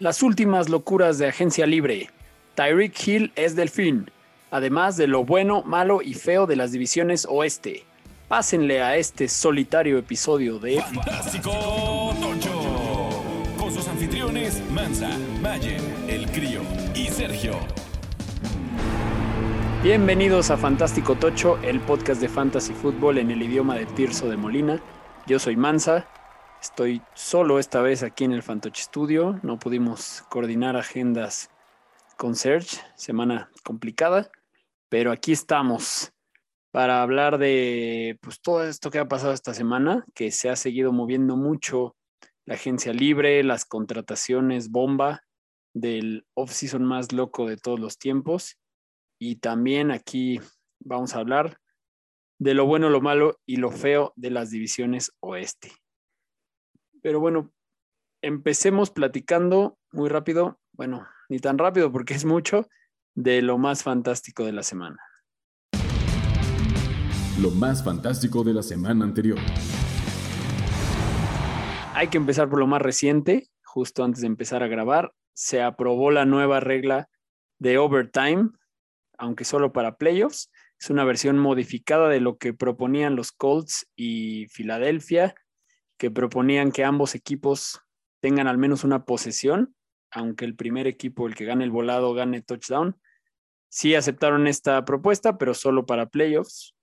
Las últimas locuras de Agencia Libre. Tyreek Hill es delfín, además de lo bueno, malo y feo de las divisiones oeste. Pásenle a este solitario episodio de Fantástico Tocho. Con sus anfitriones Mansa, Mayen, El Crío y Sergio. Bienvenidos a Fantástico Tocho, el podcast de fantasy fútbol en el idioma de Tirso de Molina. Yo soy Mansa, estoy solo esta vez aquí en el Fantoche Studio. No pudimos coordinar agendas con Serge, semana complicada, pero aquí estamos para hablar de pues, todo esto que ha pasado esta semana, que se ha seguido moviendo mucho la agencia libre, las contrataciones bomba del off-season más loco de todos los tiempos. Y también aquí vamos a hablar de lo bueno, lo malo y lo feo de las divisiones oeste. Pero bueno, empecemos platicando muy rápido, bueno, ni tan rápido porque es mucho, de lo más fantástico de la semana. Lo más fantástico de la semana anterior. Hay que empezar por lo más reciente, justo antes de empezar a grabar, se aprobó la nueva regla de overtime, aunque solo para playoffs. Es una versión modificada de lo que proponían los Colts y Filadelfia, que proponían que ambos equipos tengan al menos una posesión, aunque el primer equipo, el que gane el volado, gane touchdown. Sí aceptaron esta propuesta, pero solo para playoffs,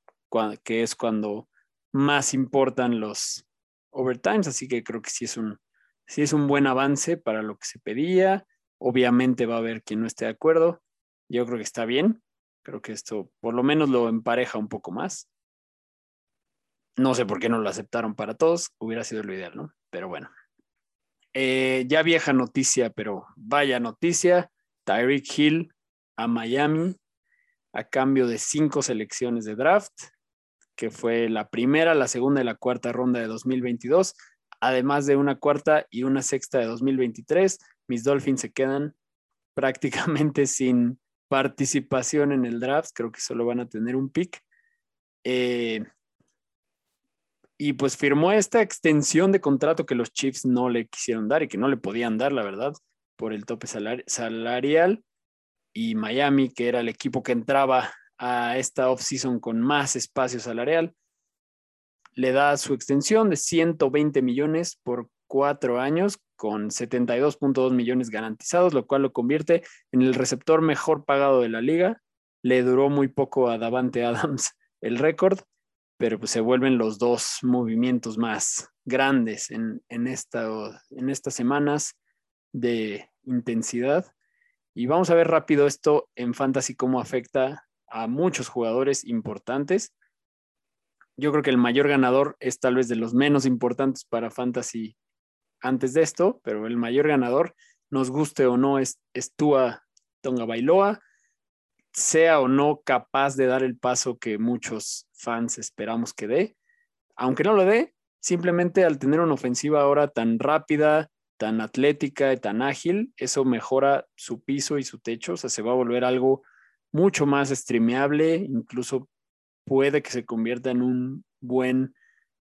que es cuando más importan los overtimes, así que creo que sí es un, sí es un buen avance para lo que se pedía. Obviamente va a haber quien no esté de acuerdo. Yo creo que está bien. Creo que esto por lo menos lo empareja un poco más. No sé por qué no lo aceptaron para todos, hubiera sido lo ideal, ¿no? Pero bueno. Eh, ya vieja noticia, pero vaya noticia. Tyreek Hill a Miami a cambio de cinco selecciones de draft, que fue la primera, la segunda y la cuarta ronda de 2022, además de una cuarta y una sexta de 2023. Mis Dolphins se quedan prácticamente sin participación en el draft, creo que solo van a tener un pick. Eh, y pues firmó esta extensión de contrato que los Chiefs no le quisieron dar y que no le podían dar, la verdad, por el tope salarial. Y Miami, que era el equipo que entraba a esta offseason con más espacio salarial, le da su extensión de 120 millones por cuatro años con 72.2 millones garantizados, lo cual lo convierte en el receptor mejor pagado de la liga. Le duró muy poco a Davante Adams el récord, pero pues se vuelven los dos movimientos más grandes en, en, esta, en estas semanas de intensidad. Y vamos a ver rápido esto en Fantasy, cómo afecta a muchos jugadores importantes. Yo creo que el mayor ganador es tal vez de los menos importantes para Fantasy antes de esto, pero el mayor ganador, nos guste o no, es, es Tua Tonga Bailoa, sea o no capaz de dar el paso que muchos fans esperamos que dé. Aunque no lo dé, simplemente al tener una ofensiva ahora tan rápida, tan atlética y tan ágil, eso mejora su piso y su techo, o sea, se va a volver algo mucho más streameable, incluso puede que se convierta en un buen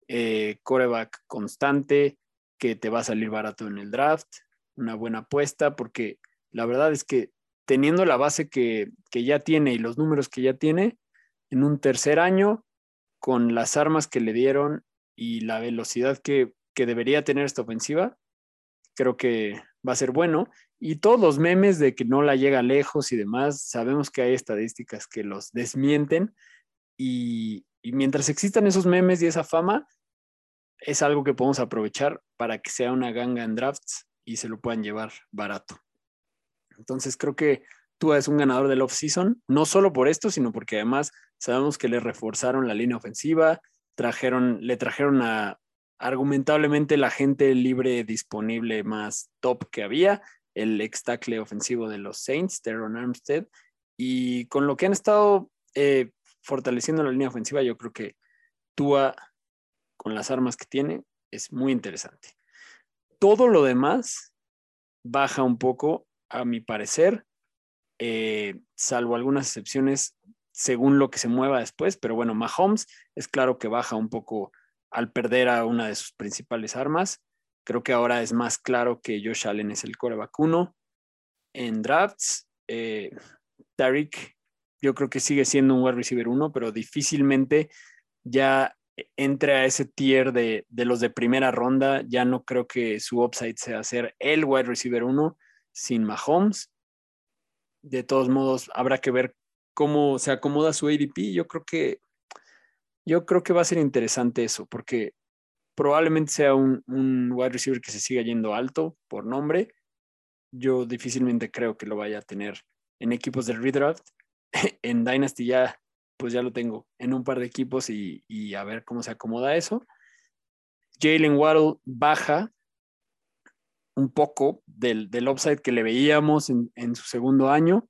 eh, coreback constante, que te va a salir barato en el draft, una buena apuesta, porque la verdad es que teniendo la base que, ya tiene y los números que ya tiene, en un tercer año, con las armas que le dieron y la velocidad que, que debería tener esta ofensiva, creo que va a ser bueno. Y todos los memes de que no la llega lejos y demás, sabemos que hay estadísticas que los desmienten. Y, mientras existan esos memes y esa fama, es algo que podemos aprovechar para que sea una ganga en drafts y se lo puedan llevar barato. Entonces creo que tú es un ganador del off-season, no solo por esto, sino porque además sabemos que le reforzaron la línea ofensiva, trajeron, le trajeron a argumentablemente la gente libre disponible más top que había, el ex tackle ofensivo de los Saints, Teron Armstead, y con lo que han estado eh, fortaleciendo la línea ofensiva, yo creo que Tua con las armas que tiene, es muy interesante. Todo lo demás baja un poco, a mi parecer, eh, salvo algunas excepciones según lo que se mueva después, pero bueno, Mahomes es claro que baja un poco al perder a una de sus principales armas. Creo que ahora es más claro que Josh Allen es el coreback uno. En drafts, eh, Tariq, yo creo que sigue siendo un wide receiver uno, pero difícilmente ya entre a ese tier de, de, los de primera ronda. Ya no creo que su upside sea ser el wide receiver uno sin Mahomes. De todos modos, habrá que ver cómo se acomoda su ADP. Yo creo que yo creo que va a ser interesante eso, porque probablemente sea un, wide receiver que se siga yendo alto por nombre. Yo difícilmente creo que lo vaya a tener en equipos del redraft. en Dynasty ya, pues ya lo tengo en un par de equipos y, a ver cómo se acomoda eso. Jalen Waddle baja un poco del, upside que le veíamos en, su segundo año.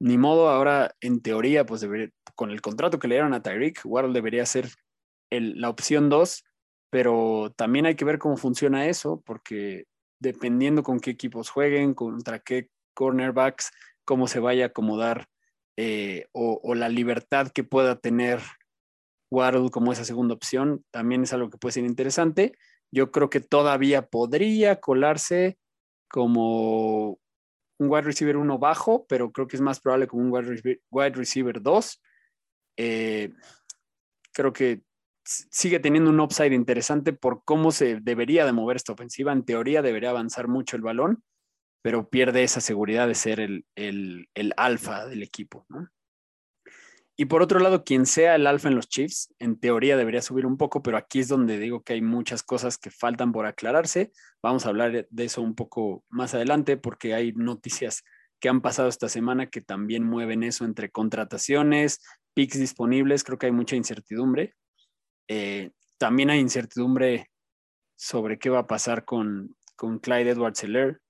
Ni modo, ahora en teoría, pues con el contrato que le dieron a Tyreek, Waddle debería ser el, la opción 2, pero también hay que ver cómo funciona eso, porque dependiendo con qué equipos jueguen, contra qué cornerbacks, cómo se vaya a acomodar eh, o, o, la libertad que pueda tener Waddle como esa segunda opción, también es algo que puede ser interesante. Yo creo que todavía podría colarse como un wide receiver 1 bajo, pero creo que es más probable como un wide receiver 2. Eh, creo que sigue teniendo un upside interesante por cómo se debería de mover esta ofensiva. En teoría debería avanzar mucho el balón, pero pierde esa seguridad de ser el, el, el alfa del equipo. ¿no? Y por otro lado, quien sea el alfa en los Chiefs, en teoría debería subir un poco, pero aquí es donde digo que hay muchas cosas que faltan por aclararse. Vamos a hablar de eso un poco más adelante porque hay noticias que han pasado esta semana que también mueven eso entre contrataciones, picks disponibles. Creo que hay mucha incertidumbre. Eh, también hay incertidumbre sobre qué va a pasar con, con Clyde Edwards Seller,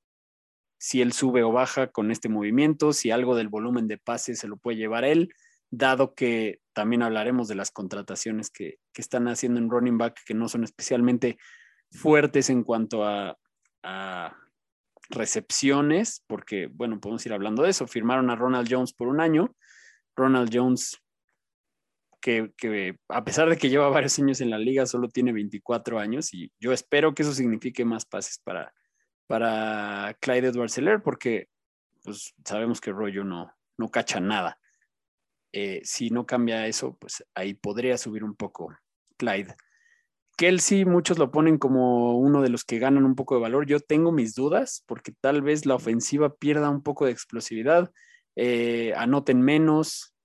si él sube o baja con este movimiento, si algo del volumen de pases se lo puede llevar él dado que también hablaremos de las contrataciones que, que, están haciendo en running back, que no son especialmente fuertes en cuanto a, recepciones, porque, bueno, podemos ir hablando de eso. Firmaron a Ronald Jones por un año. Ronald Jones, que, que a pesar de que lleva varios años en la liga, solo tiene 24 años y yo espero que eso signifique más pases para, para Clyde Edwards porque pues sabemos que Rollo no, no cacha nada. Eh, si no cambia eso, pues ahí podría subir un poco Clyde. Kelsey, muchos lo ponen como uno de los que ganan un poco de valor. Yo tengo mis dudas porque tal vez la ofensiva pierda un poco de explosividad, eh, anoten menos,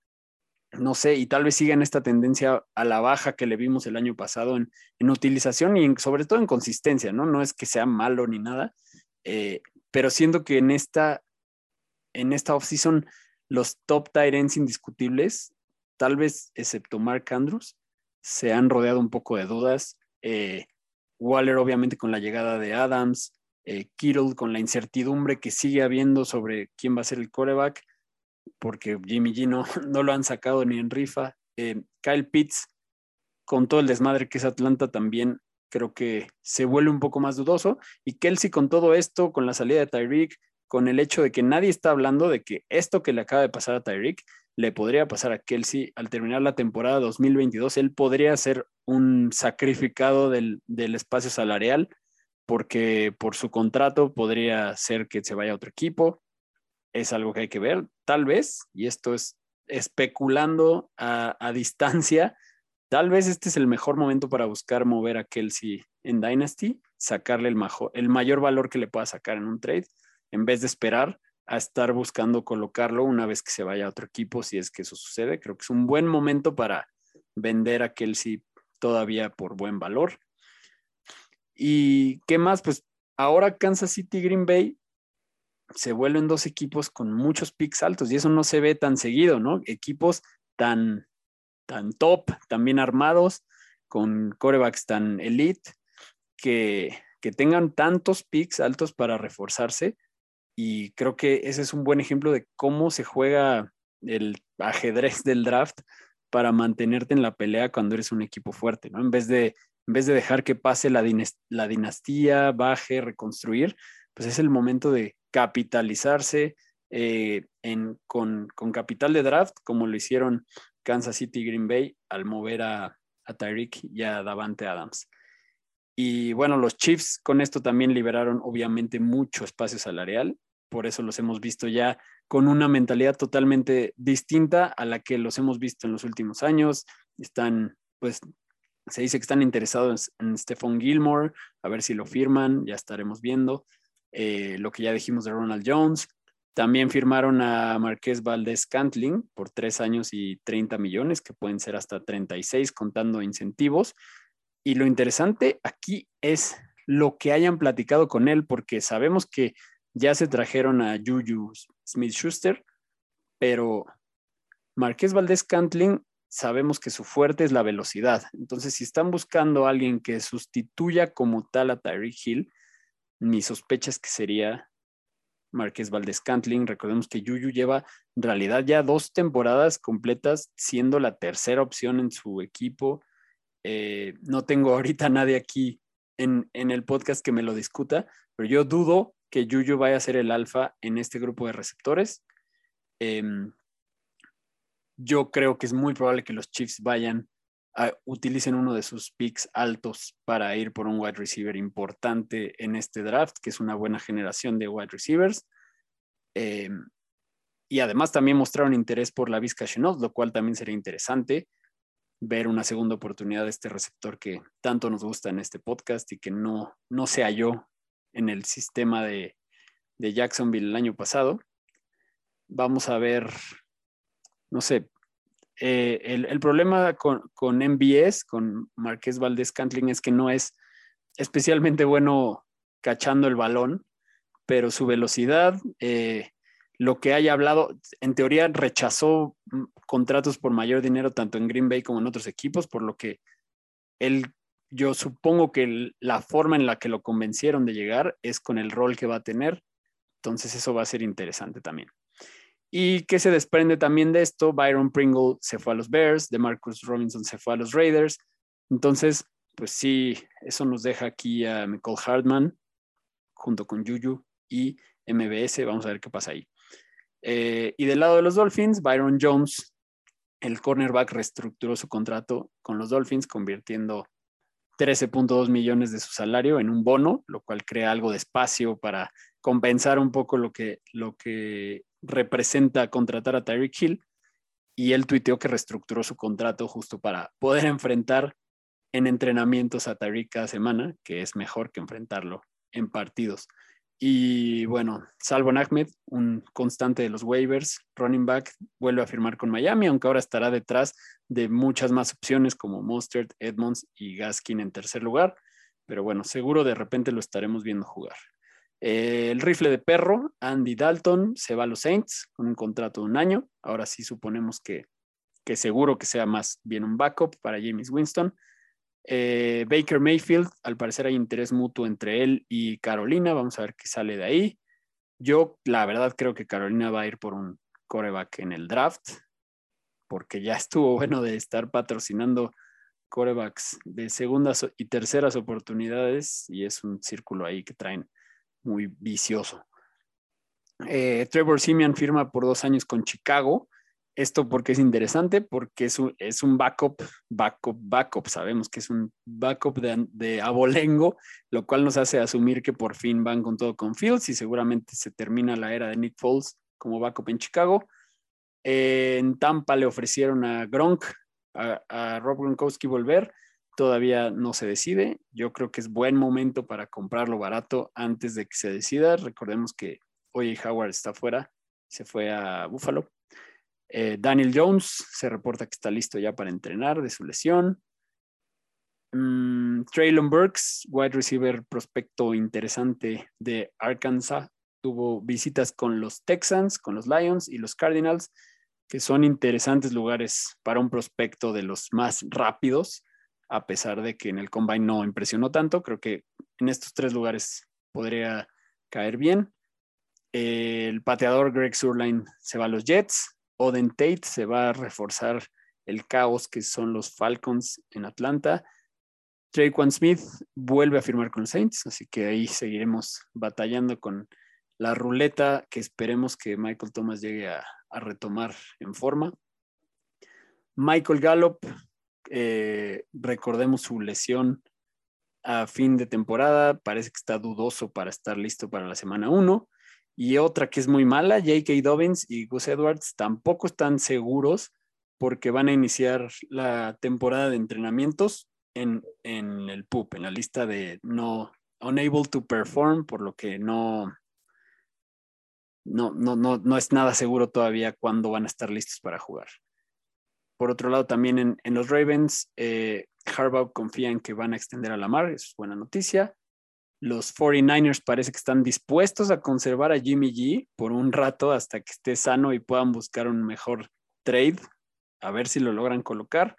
no sé, y tal vez sigan esta tendencia a la baja que le vimos el año pasado en, en utilización y sobre todo en consistencia, ¿no? No es que sea malo ni nada, eh, pero siento que en esta, en esta offseason los top tight ends indiscutibles, tal vez excepto Mark Andrews, se han rodeado un poco de dudas. Eh, Waller, obviamente, con la llegada de Adams, eh, Kittle con la incertidumbre que sigue habiendo sobre quién va a ser el coreback, porque Jimmy G no, no lo han sacado ni en rifa. Eh, Kyle Pitts, con todo el desmadre que es Atlanta, también creo que se vuelve un poco más dudoso. Y Kelsey, con todo esto, con la salida de Tyreek, con el hecho de que nadie está hablando de que esto que le acaba de pasar a Tyreek le podría pasar a Kelsey al terminar la temporada 2022. Él podría ser un sacrificado del, del espacio salarial porque por su contrato podría ser que se vaya a otro equipo. Es algo que hay que ver, tal vez, y esto es especulando a, distancia, tal vez este es el mejor momento para buscar mover a Kelsey en Dynasty, sacarle el, majo, el mayor valor que le pueda sacar en un trade en vez de esperar a estar buscando colocarlo una vez que se vaya a otro equipo, si es que eso sucede. Creo que es un buen momento para vender a Kelsey todavía por buen valor. ¿Y qué más? Pues ahora Kansas City Green Bay se vuelven dos equipos con muchos picks altos y eso no se ve tan seguido, ¿no? Equipos tan, tan top, tan bien armados, con corebacks tan elite, que, que tengan tantos picks altos para reforzarse y creo que ese es un buen ejemplo de cómo se juega el ajedrez del draft para mantenerte en la pelea cuando eres un equipo fuerte, ¿no? En vez de, en vez de dejar que pase la, la dinastía, baje, reconstruir, pues es el momento de capitalizarse eh, en, con, con, capital de draft, como lo hicieron Kansas City y Green Bay al mover a, a Tyreek y a Davante Adams. Y bueno, los Chiefs con esto también liberaron obviamente mucho espacio salarial, por eso los hemos visto ya con una mentalidad totalmente distinta a la que los hemos visto en los últimos años. Están, pues, se dice que están interesados en, Stephon Gilmore, a ver si lo firman, ya estaremos viendo. Eh, lo que ya dijimos de Ronald Jones. También firmaron a Marqués Valdés Cantling por tres años y 30 millones, que pueden ser hasta 36 contando incentivos. Y lo interesante aquí es lo que hayan platicado con él, porque sabemos que ya se trajeron a Juju Smith Schuster, pero Marqués Valdés Cantling sabemos que su fuerte es la velocidad. Entonces, si están buscando a alguien que sustituya como tal a Tyreek Hill, mi sospecha es que sería Marqués Valdés Cantling. Recordemos que Juju lleva en realidad ya dos temporadas completas siendo la tercera opción en su equipo. Eh, no tengo ahorita nadie aquí en, en, el podcast que me lo discuta, pero yo dudo que Juju vaya a ser el alfa en este grupo de receptores. Em, yo creo que es muy probable que los Chiefs vayan a, utilicen uno de sus picks altos para ir por un wide receiver importante en este draft, que es una buena generación de wide receivers. Em, y además también mostraron interés por la Vizca Chenault, lo cual también sería interesante ver una segunda oportunidad de este receptor que tanto nos gusta en este podcast y que no, no se halló en el sistema de, Jacksonville el año pasado. Vamos a ver, no sé, eh, el, problema con, con MBS, con Marqués Valdés Cantling, es que no es especialmente bueno cachando el balón, pero su velocidad, eh, lo que haya hablado, en teoría rechazó mm, contratos por mayor dinero tanto en Green Bay como en otros equipos, por lo que él yo supongo que la forma en la que lo convencieron de llegar es con el rol que va a tener. Entonces eso va a ser interesante también. ¿Y qué se desprende también de esto? Byron Pringle se fue a los Bears, de Marcus Robinson se fue a los Raiders. Entonces, pues sí, eso nos deja aquí a Michael Hartman junto con Juju y MBS. Vamos a ver qué pasa ahí. Eh, y del lado de los Dolphins, Byron Jones, el cornerback, reestructuró su contrato con los Dolphins, convirtiendo 13.2 millones de su salario en un bono, lo cual crea algo de espacio para compensar un poco lo que, lo que representa contratar a Tyreek Hill. Y él tuiteó que reestructuró su contrato justo para poder enfrentar en entrenamientos a Tyreek cada semana, que es mejor que enfrentarlo en partidos. Y bueno, Salvo Ahmed, un constante de los waivers, running back, vuelve a firmar con Miami, aunque ahora estará detrás de muchas más opciones como Mustard, Edmonds y Gaskin en tercer lugar. Pero bueno, seguro de repente lo estaremos viendo jugar. el rifle de perro, Andy Dalton, se va a los Saints con un contrato de un año. Ahora sí suponemos que, que seguro que sea más bien un backup para James Winston. Eh, Baker Mayfield, al parecer hay interés mutuo entre él y Carolina. Vamos a ver qué sale de ahí. Yo, la verdad, creo que Carolina va a ir por un coreback en el draft, porque ya estuvo bueno de estar patrocinando corebacks de segundas y terceras oportunidades y es un círculo ahí que traen muy vicioso. Eh, Trevor Simeon firma por dos años con Chicago. Esto porque es interesante, porque es un, es un backup, backup, backup. Sabemos que es un backup de, de, abolengo, lo cual nos hace asumir que por fin van con todo con Fields y seguramente se termina la era de Nick Foles como backup en Chicago. en Tampa le ofrecieron a Gronk, a, a Rob Gronkowski volver. Todavía no se decide. Yo creo que es buen momento para comprarlo barato antes de que se decida. Recordemos que hoy Howard está fuera, se fue a Buffalo. Eh, Daniel Jones se reporta que está listo ya para entrenar de su lesión. Mm, Traylon Burks, wide receiver prospecto interesante de Arkansas, tuvo visitas con los Texans, con los Lions y los Cardinals, que son interesantes lugares para un prospecto de los más rápidos, a pesar de que en el combine no impresionó tanto. Creo que en estos tres lugares podría caer bien. El pateador Greg Surline se va a los Jets. Oden Tate se va a reforzar el caos que son los Falcons en Atlanta. Traquan Smith vuelve a firmar con los Saints, así que ahí seguiremos batallando con la ruleta que esperemos que Michael Thomas llegue a, retomar en forma. Michael Gallup, eh, recordemos su lesión a fin de temporada, parece que está dudoso para estar listo para la semana 1. Y otra que es muy mala, J.K. Dobbins y Gus Edwards tampoco están seguros porque van a iniciar la temporada de entrenamientos en, en el PUP, en la lista de no unable to perform, por lo que no, no, no, no, no es nada seguro todavía cuándo van a estar listos para jugar. Por otro lado, también en, en los Ravens, eh, Harbaugh confía en que van a extender a la mar, es buena noticia. Los 49ers parece que están dispuestos a conservar a Jimmy G por un rato hasta que esté sano y puedan buscar un mejor trade, a ver si lo logran colocar,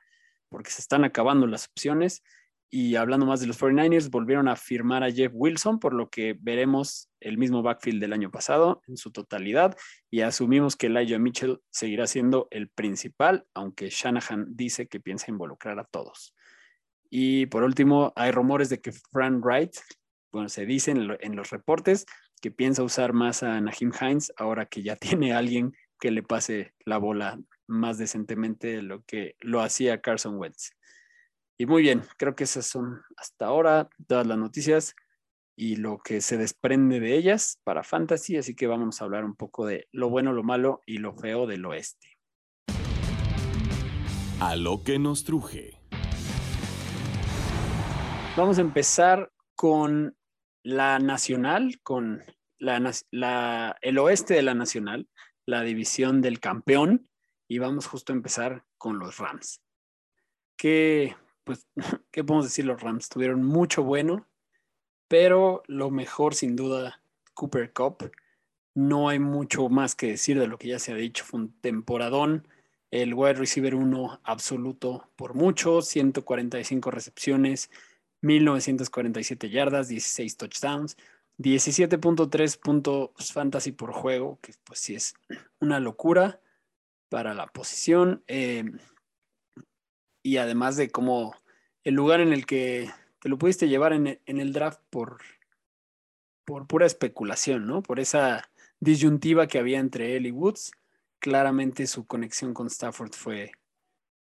porque se están acabando las opciones. Y hablando más de los 49ers, volvieron a firmar a Jeff Wilson, por lo que veremos el mismo backfield del año pasado en su totalidad. Y asumimos que Elijah Mitchell seguirá siendo el principal, aunque Shanahan dice que piensa involucrar a todos. Y por último, hay rumores de que Fran Wright, bueno, se dice en, los reportes que piensa usar más a Nahim Hines ahora que ya tiene alguien que le pase la bola más decentemente de lo que lo hacía Carson Wentz. Y muy bien, creo que esas son hasta ahora todas las noticias y lo que se desprende de ellas para Fantasy, así que vamos a hablar un poco de lo bueno, lo malo y lo feo del oeste. A lo que nos truje. Vamos a empezar con la nacional, con la, el oeste de la nacional, la división del campeón, y vamos justo a empezar con los Rams. Que pues, ¿qué podemos decir? Los Rams tuvieron mucho bueno, pero lo mejor sin duda, Cooper Cup. No hay mucho más que decir de lo que ya se ha dicho. Fue un temporadón. El wide receiver 1 absoluto por mucho, 145 recepciones, 1947 yardas, 16 touchdowns, 17.3 puntos fantasy por juego, que pues sí es una locura para la posición. Eh, y además de cómo el lugar en el que te lo pudiste llevar en, el draft por, por pura especulación, ¿no? Por esa disyuntiva que había entre él y Woods, claramente su conexión con Stafford fue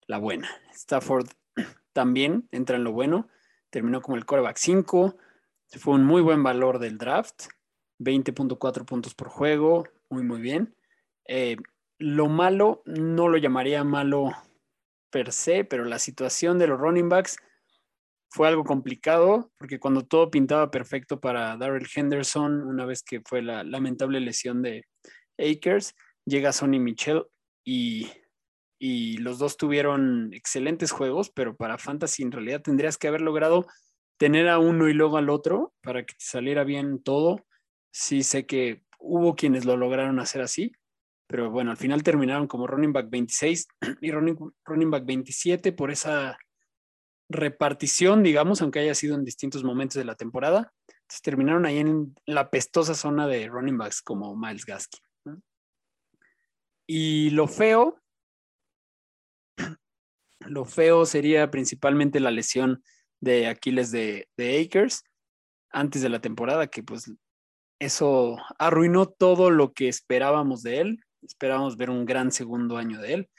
la buena. Stafford también entra en lo bueno, terminó como el coreback 5, fue un muy buen valor del draft, 20.4 puntos por juego, muy, muy bien. Eh, lo malo, no lo llamaría malo per se, pero la situación de los running backs fue algo complicado porque cuando todo pintaba perfecto para Darrell Henderson, una vez que fue la lamentable lesión de Akers, llega Sonny Michel y, y los dos tuvieron excelentes juegos, pero para Fantasy en realidad tendrías que haber logrado tener a uno y luego al otro para que saliera bien todo. Sí sé que hubo quienes lo lograron hacer así, pero bueno, al final terminaron como running back 26 y running, running back 27 por esa repartición, digamos, aunque haya sido en distintos momentos de la temporada. Entonces terminaron ahí en la pestosa zona de running backs como Miles Gaskin. Y lo feo, lo feo sería principalmente la lesión de Aquiles de, Akers antes de la temporada, que pues eso arruinó todo lo que esperábamos de él. Esperábamos ver un gran segundo año de él.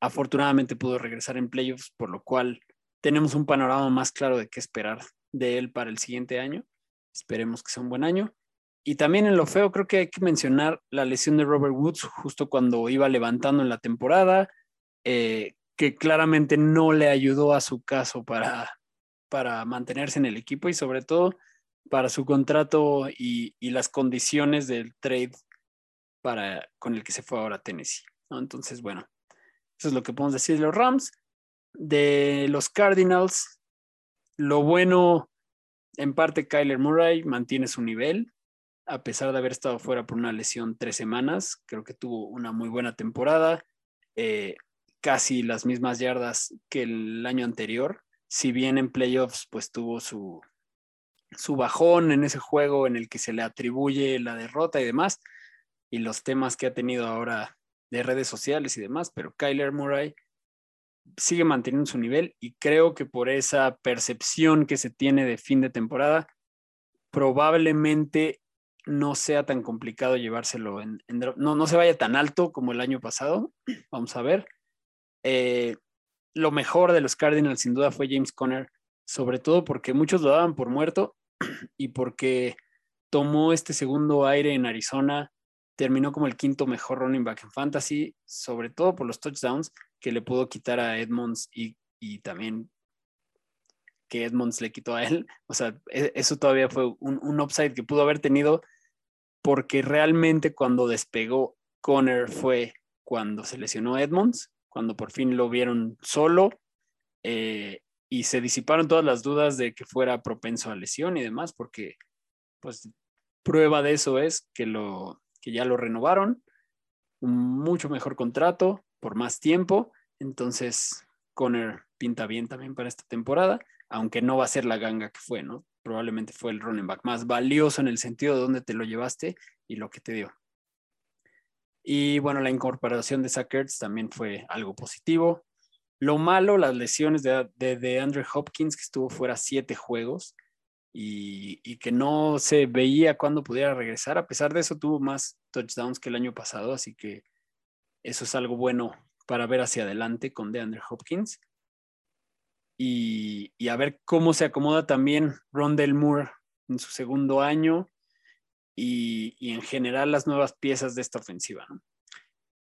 Afortunadamente pudo regresar en playoffs, por lo cual tenemos un panorama más claro de qué esperar de él para el siguiente año. Esperemos que sea un buen año. Y también en lo feo creo que hay que mencionar la lesión de Robert Woods justo cuando iba levantando en la temporada, eh, que claramente no le ayudó a su caso para, para mantenerse en el equipo y sobre todo para su contrato y, y las condiciones del trade para, con el que se fue ahora a Tennessee. Entonces, bueno, eso es lo que podemos decir de los Rams. De los Cardinals, lo bueno, en parte, Kyler Murray mantiene su nivel, a pesar de haber estado fuera por una lesión tres semanas. Creo que tuvo una muy buena temporada, eh, casi las mismas yardas que el año anterior. Si bien en playoffs, pues tuvo su, su bajón en ese juego en el que se le atribuye la derrota y demás y los temas que ha tenido ahora de redes sociales y demás, pero Kyler Murray sigue manteniendo su nivel y creo que por esa percepción que se tiene de fin de temporada, probablemente no sea tan complicado llevárselo en, no, no se vaya tan alto como el año pasado. Vamos a ver. Eh, lo mejor de los Cardinals sin duda fue James Conner sobre todo porque muchos lo daban por muerto y porque tomó este segundo aire en Arizona, terminó como el quinto mejor running back en fantasy, sobre todo por los touchdowns que le pudo quitar a Edmonds y, también que Edmonds le quitó a él. O sea, e, eso todavía fue un, un upside que pudo haber tenido porque realmente cuando despegó Conner fue cuando se lesionó Edmonds, cuando por fin lo vieron solo eh, y se disiparon todas las dudas de que fuera propenso a lesión y demás, porque pues prueba de eso es que, lo, que ya lo renovaron, un mucho mejor contrato por más tiempo, entonces Conner pinta bien también para esta temporada, aunque no va a ser la ganga que fue, ¿no? Probablemente fue el running back más valioso en el sentido de dónde te lo llevaste y lo que te dio. Y bueno, la incorporación de Sackers también fue algo positivo. Lo malo, las lesiones de, de, Andrew Hopkins, que estuvo fuera siete juegos y, y, que no se veía cuándo pudiera regresar. A pesar de eso, tuvo más touchdowns que el año pasado, así que eso es algo bueno para ver hacia adelante con DeAndre Hopkins. Y, y, a ver cómo se acomoda también Rondell Moore en su segundo año y, en general las nuevas piezas de esta ofensiva.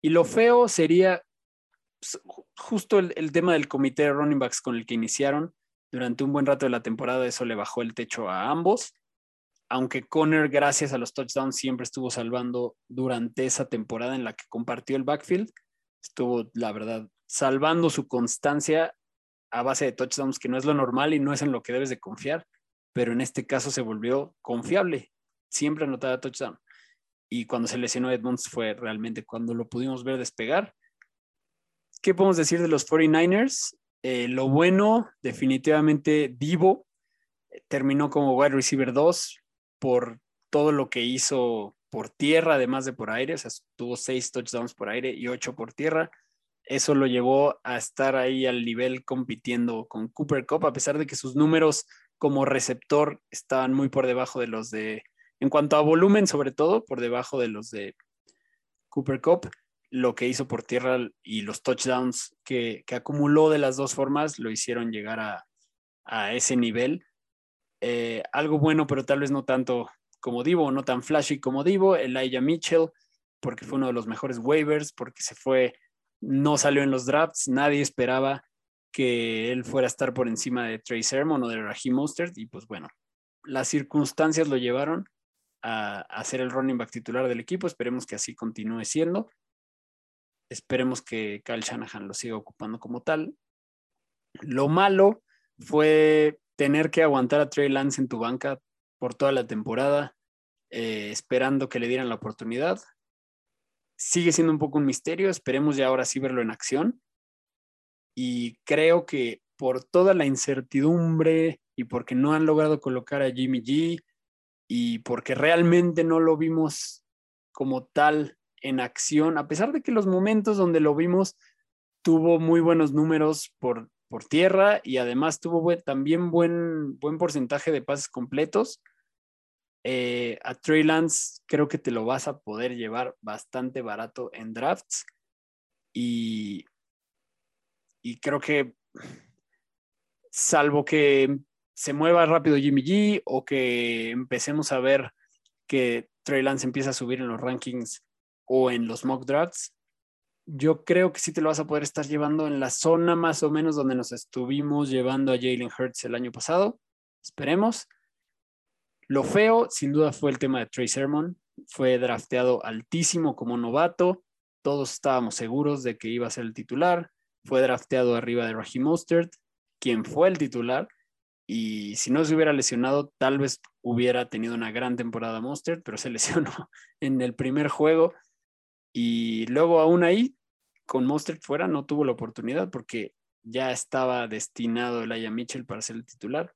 Y lo feo sería pues, justo el, tema del comité de running backs con el que iniciaron. Durante un buen rato de la temporada eso le bajó el techo a ambos. Aunque Conner, gracias a los touchdowns, siempre estuvo salvando durante esa temporada en la que compartió el backfield. Estuvo, la verdad, salvando su constancia a base de touchdowns, que no es lo normal y no es en lo que debes de confiar, pero en este caso se volvió confiable siempre anotaba touchdown. Y cuando se lesionó Edmonds fue realmente cuando lo pudimos ver despegar. ¿Qué podemos decir de los 49ers? Eh, lo bueno, definitivamente Divo eh, terminó como wide receiver 2 por todo lo que hizo por tierra, además de por aire. O sea, tuvo seis touchdowns por aire y ocho por tierra. Eso lo llevó a estar ahí al nivel compitiendo con Cooper Cup, a pesar de que sus números como receptor estaban muy por debajo de los de en cuanto a volumen, sobre todo, por debajo de los de Cooper Cup, lo que hizo por tierra y los touchdowns que, acumuló de las dos formas lo hicieron llegar a, ese nivel. Eh, algo bueno, pero tal vez no tanto como Divo, no tan flashy como Divo, Elijah Mitchell, porque fue uno de los mejores waivers, porque se fue, no salió en los drafts, nadie esperaba que él fuera a estar por encima de Trey Sermon o de Raheem Mostert, y pues bueno, las circunstancias lo llevaron a, ser el running back titular del equipo. Esperemos que así continúe siendo. Esperemos que Kyle Shanahan lo siga ocupando como tal. Lo malo fue tener que aguantar a Trey Lance en tu banca por toda la temporada, eh, esperando que le dieran la oportunidad. Sigue siendo un poco un misterio, esperemos ya ahora sí verlo en acción. Y creo que por toda la incertidumbre y porque no han logrado colocar a Jimmy G, y porque realmente no lo vimos como tal en acción, a pesar de que los momentos donde lo vimos tuvo muy buenos números por, por tierra y además tuvo también buen, buen porcentaje de pases completos. Eh, a Trey Lance creo que te lo vas a poder llevar bastante barato en drafts y, y creo que salvo que se mueva rápido Jimmy G o que empecemos a ver que Trey Lance empieza a subir en los rankings o en los mock drafts, yo creo que sí te lo vas a poder estar llevando en la zona más o menos donde nos estuvimos llevando a Jalen Hurts el año pasado. Esperemos. Lo feo, sin duda, fue el tema de Trey Sermon. Fue drafteado altísimo como novato. Todos estábamos seguros de que iba a ser el titular. Fue drafteado arriba de Raheem Mostert, quien fue el titular y si no se hubiera lesionado, tal vez hubiera tenido una gran temporada Monster, pero se lesionó en el primer juego. Y luego aún ahí, con Monster fuera, no tuvo la oportunidad porque ya estaba destinado el Aya Mitchell para ser el titular.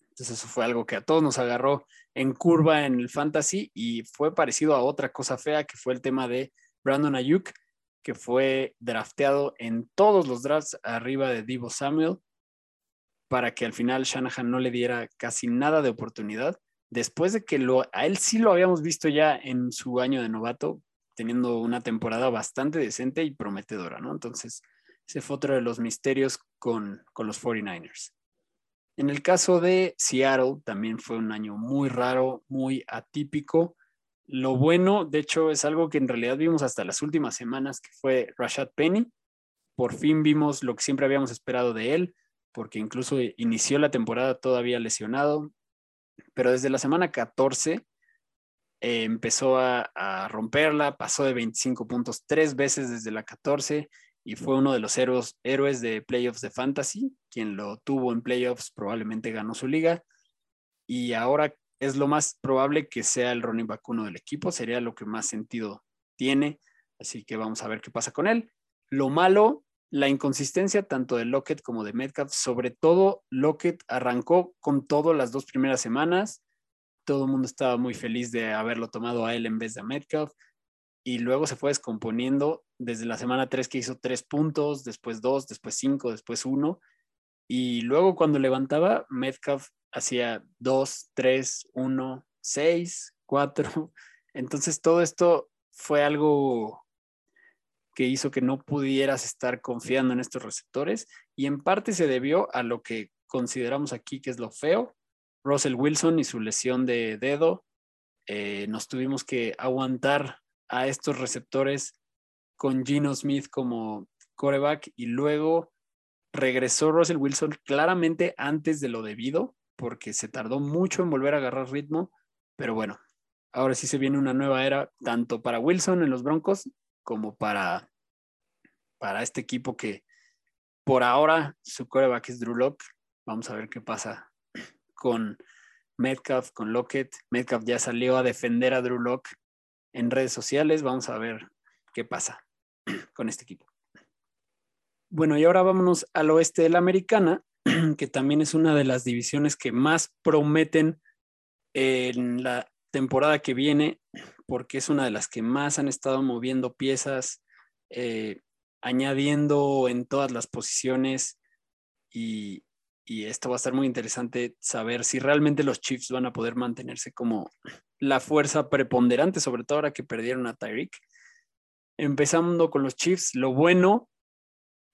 Entonces eso fue algo que a todos nos agarró en curva en el fantasy y fue parecido a otra cosa fea que fue el tema de Brandon Ayuk, que fue drafteado en todos los drafts arriba de Divo Samuel para que al final Shanahan no le diera casi nada de oportunidad, después de que lo, a él sí lo habíamos visto ya en su año de novato, teniendo una temporada bastante decente y prometedora, ¿no? Entonces, ese fue otro de los misterios con, con los 49ers. En el caso de Seattle, también fue un año muy raro, muy atípico. Lo bueno, de hecho, es algo que en realidad vimos hasta las últimas semanas, que fue Rashad Penny. Por fin vimos lo que siempre habíamos esperado de él, porque incluso inició la temporada todavía lesionado, pero desde la semana 14 eh, empezó a, romperla, pasó de 25 puntos tres veces desde la 14 y fue uno de los héroes, héroes de playoffs de fantasy, quien lo tuvo en playoffs probablemente ganó su liga. Y ahora es lo más probable que sea el running back uno del equipo, sería lo que más sentido tiene, así que vamos a ver qué pasa con él. Lo malo, la inconsistencia tanto de Lockett como de Metcalf, sobre todo Lockett arrancó con todo las dos primeras semanas, todo el mundo estaba muy feliz de haberlo tomado a él en vez de a Metcalf, y luego se fue descomponiendo desde la semana 3 que hizo 3 puntos, después 2, después 5, después 1. Y luego cuando levantaba, Metcalf hacía 2, 3, 1, 6, 4. Entonces todo esto fue algo que hizo que no pudieras estar confiando en estos receptores y en parte se debió a lo que consideramos aquí que es lo feo, Russell Wilson y su lesión de dedo. Eh, nos tuvimos que aguantar a estos receptores con Gino Smith como coreback y luego regresó Russell Wilson claramente antes de lo debido porque se tardó mucho en volver a agarrar ritmo, pero bueno, ahora sí se viene una nueva era tanto para Wilson en los Broncos como para, para este equipo que por ahora su coreback es Drew Locke. Vamos a ver qué pasa con Metcalf, con Lockett. Metcalf ya salió a defender a Drew Locke en redes sociales. Vamos a ver qué pasa con este equipo. Bueno, y ahora vámonos al oeste de la americana, que también es una de las divisiones que más prometen en la temporada que viene, porque es una de las que más han estado moviendo piezas, eh, añadiendo en todas las posiciones y, y esto va a estar muy interesante saber si realmente los Chiefs van a poder mantenerse como la fuerza preponderante, sobre todo ahora que perdieron a Tyreek. Empezando con los Chiefs, lo bueno,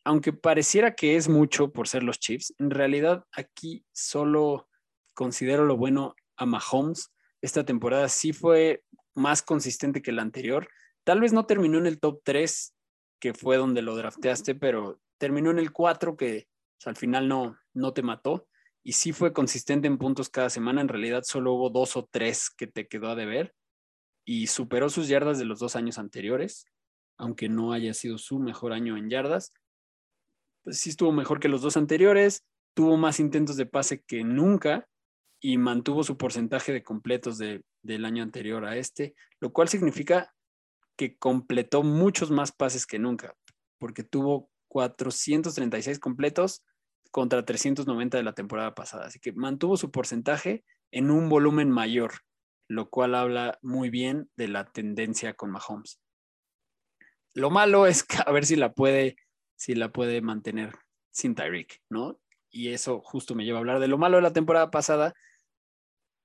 aunque pareciera que es mucho por ser los Chiefs, en realidad aquí solo considero lo bueno a Mahomes. Esta temporada sí fue más consistente que la anterior. Tal vez no terminó en el top 3, que fue donde lo drafteaste, pero terminó en el 4, que al final no, no te mató y sí fue consistente en puntos cada semana. En realidad solo hubo dos o tres que te quedó a deber y superó sus yardas de los dos años anteriores, aunque no haya sido su mejor año en yardas. Pues sí estuvo mejor que los dos anteriores, tuvo más intentos de pase que nunca y mantuvo su porcentaje de completos del año anterior a este, lo cual significa que completó muchos más pases que nunca, porque tuvo 436 completos contra 390 de la temporada pasada. Así que mantuvo su porcentaje en un volumen mayor, lo cual habla muy bien de la tendencia con Mahomes. Lo malo es a ver si la puede, si la puede mantener sin Tyreek, ¿no? Y eso justo me lleva a hablar de lo malo de la temporada pasada.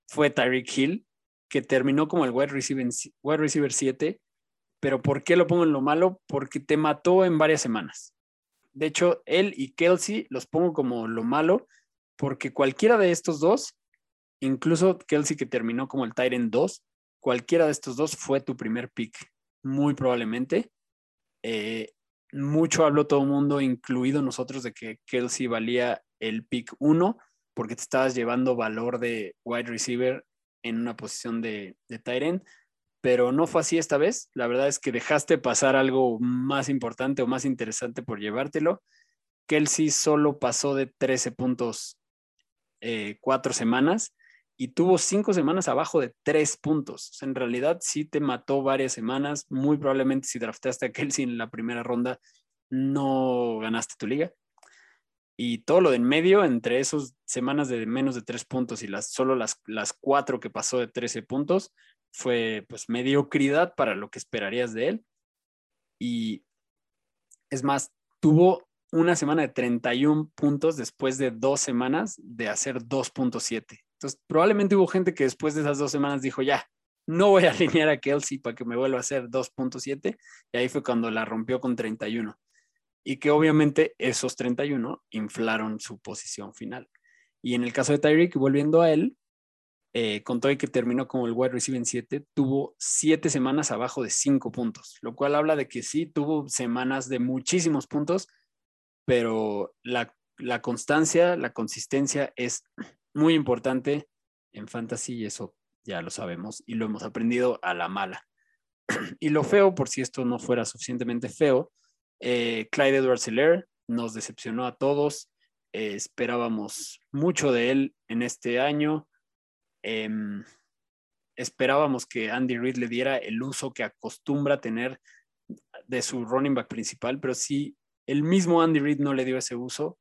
Fue Tyreek Hill, que terminó como el wide receiver, wide receiver 7. Pero ¿por qué lo pongo en lo malo? Porque te mató en varias semanas. De hecho, él y Kelsey los pongo como lo malo, porque cualquiera de estos dos, incluso Kelsey que terminó como el Tyrant 2, cualquiera de estos dos fue tu primer pick, muy probablemente. Eh, mucho habló todo el mundo, incluido nosotros, de que Kelsey valía el pick 1 porque te estabas llevando valor de wide receiver en una posición de, de pero no fue así esta vez. La verdad es que dejaste pasar algo más importante o más interesante por llevártelo. Kelsey solo pasó de 13 puntos eh, cuatro semanas y tuvo cinco semanas abajo de tres puntos. en realidad sí te mató varias semanas. Muy probablemente si drafteaste a Kelsey en la primera ronda, no ganaste tu liga. Y todo lo de en medio, entre esas semanas de menos de tres puntos y las, solo las, las cuatro que pasó de 13 puntos, fue pues mediocridad para lo que esperarías de él. Y es más, tuvo una semana de 31 puntos después de dos semanas de hacer 2.7. Entonces, probablemente hubo gente que después de esas dos semanas dijo, ya, no voy a alinear a Kelsey para que me vuelva a hacer 2.7. Y ahí fue cuando la rompió con 31. Y que obviamente esos 31 inflaron su posición final. Y en el caso de Tyreek, volviendo a él, eh, con que terminó como el wide receiver en 7, tuvo 7 semanas abajo de 5 puntos, lo cual habla de que sí tuvo semanas de muchísimos puntos, pero la, la constancia, la consistencia es muy importante en fantasy y eso ya lo sabemos y lo hemos aprendido a la mala. y lo feo, por si esto no fuera suficientemente feo, eh, Clyde Edwards Hilaire nos decepcionó a todos. Eh, esperábamos mucho de él en este año. Em, esperábamos que Andy Reid le diera el uso que acostumbra tener de su running back principal, pero si el mismo Andy Reid no le dio ese uso,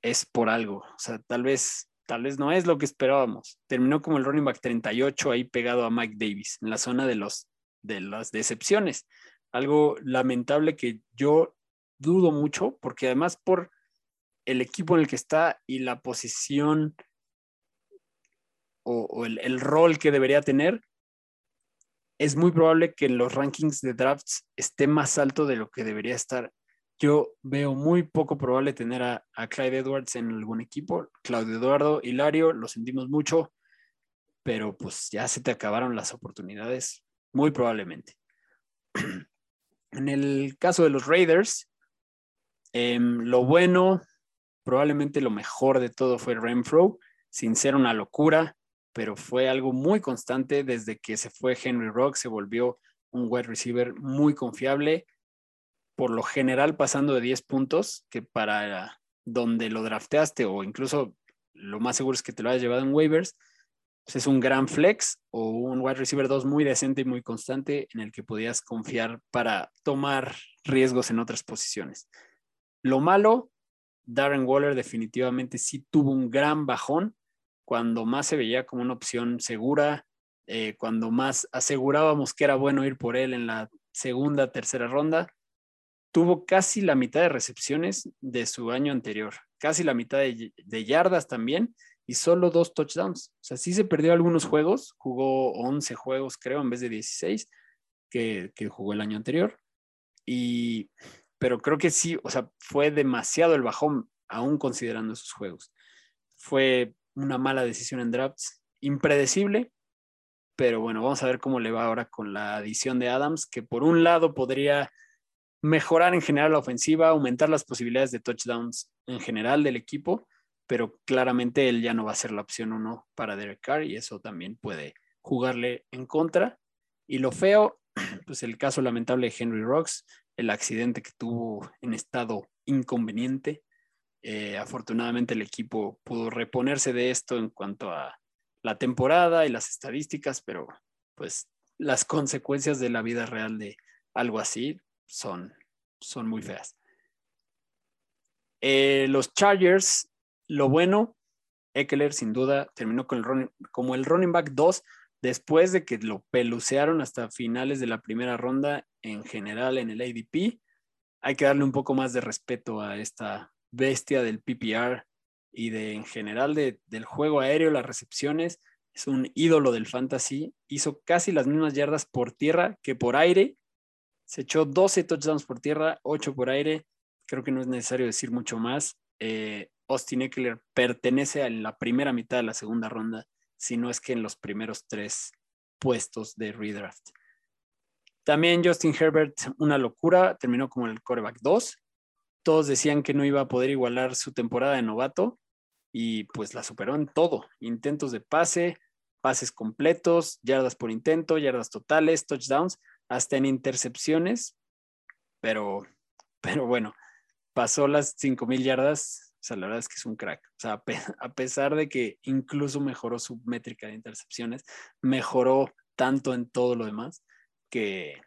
es por algo. O sea, tal vez, tal vez no es lo que esperábamos. Terminó como el running back 38 ahí pegado a Mike Davis, en la zona de, los, de las decepciones. Algo lamentable que yo dudo mucho, porque además por el equipo en el que está y la posición o, el, el, rol que debería tener, es muy probable que en los rankings de drafts esté más alto de lo que debería estar. Yo veo muy poco probable tener a, a Clyde Edwards en algún equipo. Claudio Eduardo, Hilario, lo sentimos mucho, pero pues ya se te acabaron las oportunidades, muy probablemente. En el caso de los Raiders, em, lo bueno, probablemente lo mejor de todo fue Renfro, sin ser una locura, pero fue algo muy constante desde que se fue Henry Rock, se volvió un wide receiver muy confiable, por lo general pasando de 10 puntos, que para donde lo drafteaste o incluso lo más seguro es que te lo hayas llevado en waivers, es un gran flex o un wide receiver 2 muy decente y muy constante en el que podías confiar para tomar riesgos en otras posiciones. Lo malo, Darren Waller definitivamente sí tuvo un gran bajón cuando más se veía como una opción segura, eh, cuando más asegurábamos que era bueno ir por él en la segunda, tercera ronda, tuvo casi la mitad de recepciones de su año anterior, casi la mitad de yardas también, y solo dos touchdowns. O sea, sí se perdió algunos juegos, jugó 11 juegos creo en vez de 16 que, jugó el año anterior. Y, pero creo que sí, o sea, fue demasiado el bajón aún considerando esos juegos. Fue una mala decisión en drafts, impredecible, pero bueno, vamos a ver cómo le va ahora con la adición de Adams, que por un lado podría mejorar en general la ofensiva, aumentar las posibilidades de touchdowns en general del equipo, pero claramente él ya no va a ser la opción uno para Derek Carr y eso también puede jugarle en contra. Y lo feo, pues el caso lamentable de Henry Rocks, el accidente que tuvo en estado inconveniente. Eh, afortunadamente el equipo pudo reponerse de esto en cuanto a la temporada y las estadísticas, pero pues las consecuencias de la vida real de algo así son, son muy feas. Eh, los Chargers lo bueno, Eckler sin duda terminó con el como el running back 2 después de que lo pelucearon hasta finales de la primera ronda en general en el ADP. Hay que darle un poco más de respeto a esta bestia del PPR y de en general del juego aéreo, las recepciones. Es un ídolo del fantasy. Hizo casi las mismas yardas por tierra que por aire. Se echó 12 touchdowns por tierra, 8 por aire. Creo que no es necesario decir mucho más. Eh, Austin Eckler pertenece a la primera mitad de la segunda ronda, si no es que en los primeros tres puestos de redraft. También Justin Herbert, una locura, terminó como el coreback 2. Todos decían que no iba a poder igualar su temporada de novato y pues la superó en todo. Intentos de pase, pases completos, yardas por intento, yardas totales, touchdowns, hasta en intercepciones. Pero, pero bueno, pasó las 5.000 yardas sea, la verdad es que es un crack. O sea, a pesar de que incluso mejoró su métrica de intercepciones, mejoró tanto en todo lo demás que,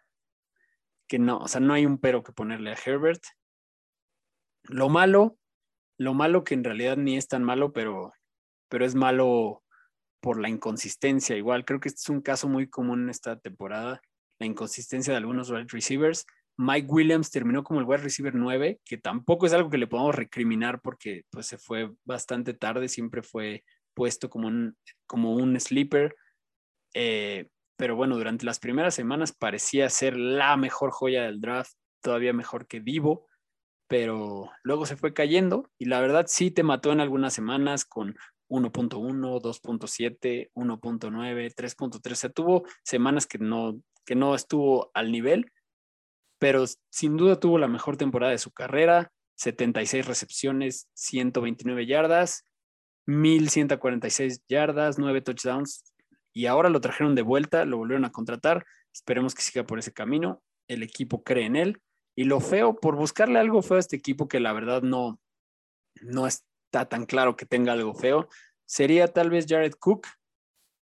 que no, o sea, no hay un pero que ponerle a Herbert. Lo malo, lo malo que en realidad ni es tan malo, pero, pero es malo por la inconsistencia. Igual, creo que este es un caso muy común esta temporada, la inconsistencia de algunos wide receivers Mike Williams terminó como el wide receiver 9, que tampoco es algo que le podamos recriminar porque pues, se fue bastante tarde, siempre fue puesto como un, como un sleeper. Eh, pero bueno, durante las primeras semanas parecía ser la mejor joya del draft, todavía mejor que Divo. pero luego se fue cayendo y la verdad sí te mató en algunas semanas con 1.1, 2.7, 1.9, 3.3. O sea, tuvo semanas que no, que no estuvo al nivel, pero sin duda tuvo la mejor temporada de su carrera, 76 recepciones, 129 yardas, 1146 yardas, 9 touchdowns y ahora lo trajeron de vuelta, lo volvieron a contratar. Esperemos que siga por ese camino. El equipo cree en él. Y lo feo, por buscarle algo feo a este equipo que la verdad no, no está tan claro que tenga algo feo, sería tal vez Jared Cook.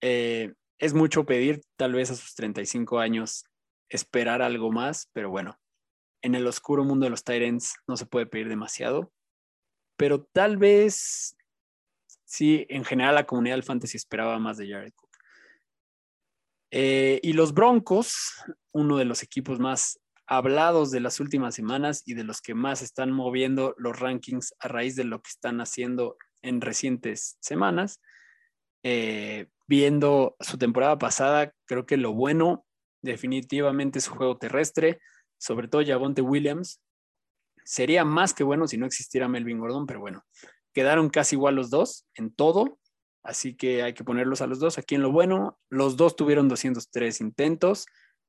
Eh, es mucho pedir, tal vez a sus 35 años, esperar algo más, pero bueno, en el oscuro mundo de los Tyrants no se puede pedir demasiado. Pero tal vez, sí, en general la comunidad del fantasy esperaba más de Jared Cook. Eh, y los Broncos, uno de los equipos más hablados de las últimas semanas y de los que más están moviendo los rankings a raíz de lo que están haciendo en recientes semanas. Eh, viendo su temporada pasada, creo que lo bueno definitivamente su juego terrestre, sobre todo Javonte Williams. Sería más que bueno si no existiera Melvin Gordon, pero bueno, quedaron casi igual los dos en todo, así que hay que ponerlos a los dos. Aquí en lo bueno, los dos tuvieron 203 intentos,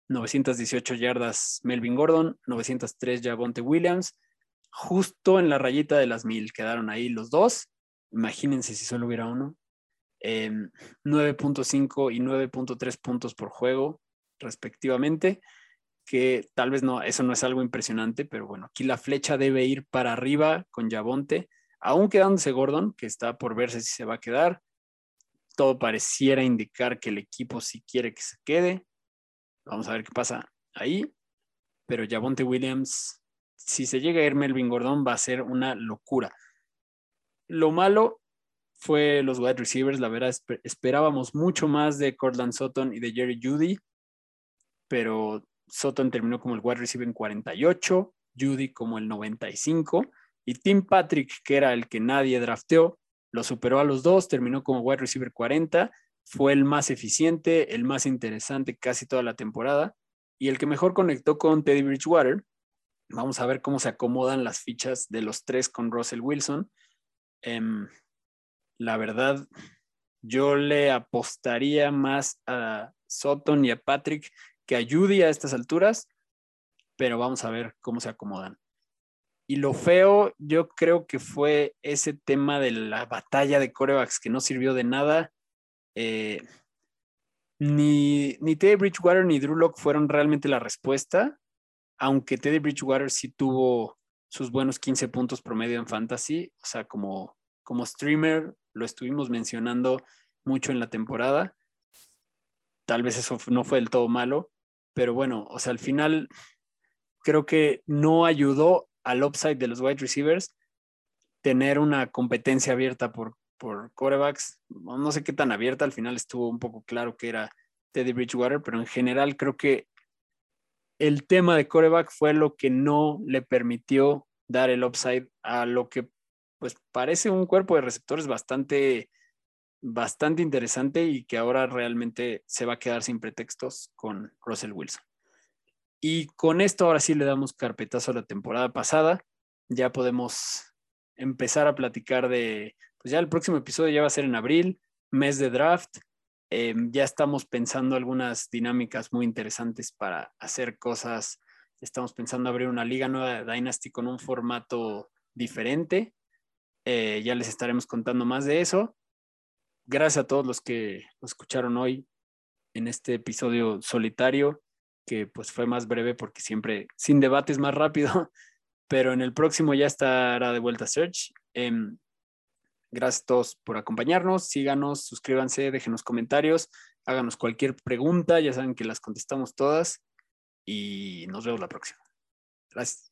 918 yardas Melvin Gordon, 903 Javonte Williams, justo en la rayita de las mil quedaron ahí los dos. Imagínense si solo hubiera uno. 9.5 em, y 9.3 puntos por juego, respectivamente, que tal vez no, eso no es algo impresionante, pero bueno, aquí la flecha debe ir para arriba con Javonte, aún quedándose Gordon, que está por verse si se va a quedar. Todo pareciera indicar que el equipo sí quiere que se quede. Vamos a ver qué pasa ahí. Pero Javonte Williams, si se llega a ir Melvin Gordon, va a ser una locura. Lo malo fue los wide receivers. La verdad, esperábamos mucho más de Cortland Sutton y de Jerry Judy, pero Sutton terminó como el wide receiver en 48, Judy como el 95, y Tim Patrick, que era el que nadie drafteó, lo superó a los dos, terminó como wide receiver 40 fue el más eficiente, el más interesante casi toda la temporada y el que mejor conectó con Teddy Bridgewater. Vamos a ver cómo se acomodan las fichas de los tres con Russell Wilson. Em, la verdad, yo le apostaría más a Sutton y a Patrick que a Judy a estas alturas, pero vamos a ver cómo se acomodan. Y lo feo, yo creo que fue ese tema de la batalla de corebacks que no sirvió de nada eh, ni, ni Teddy Bridgewater ni Drew Locke fueron realmente la respuesta, aunque Teddy Bridgewater sí tuvo sus buenos 15 puntos promedio en fantasy, o sea, como, como streamer lo estuvimos mencionando mucho en la temporada. Tal vez eso no fue del todo malo, pero bueno, o sea, al final creo que no ayudó al upside de los wide receivers tener una competencia abierta por, por corebacks. No sé qué tan abierta, al final estuvo un poco claro que era Teddy Bridgewater, pero en general creo que el tema de coreback fue lo que no le permitió dar el upside a lo que pues parece un cuerpo de receptores bastante bastante interesante y que ahora realmente se va a quedar sin pretextos con Russell Wilson. Y con esto ahora sí le damos carpetazo a la temporada pasada. Ya podemos empezar a platicar de pues ya el próximo episodio ya va a ser en abril, mes de draft. Em, ya estamos pensando algunas dinámicas muy interesantes para hacer cosas. Estamos pensando abrir una liga nueva de Dynasty con un formato diferente. Eh, ya les estaremos contando más de eso. Gracias a todos los que nos escucharon hoy en este episodio solitario, que pues fue más breve porque siempre sin debate es más rápido, pero en el próximo ya estará de vuelta Search. Em, Gracias a todos por acompañarnos. Síganos, suscríbanse, déjenos comentarios, háganos cualquier pregunta. Ya saben que las contestamos todas. Y nos vemos la próxima. Gracias.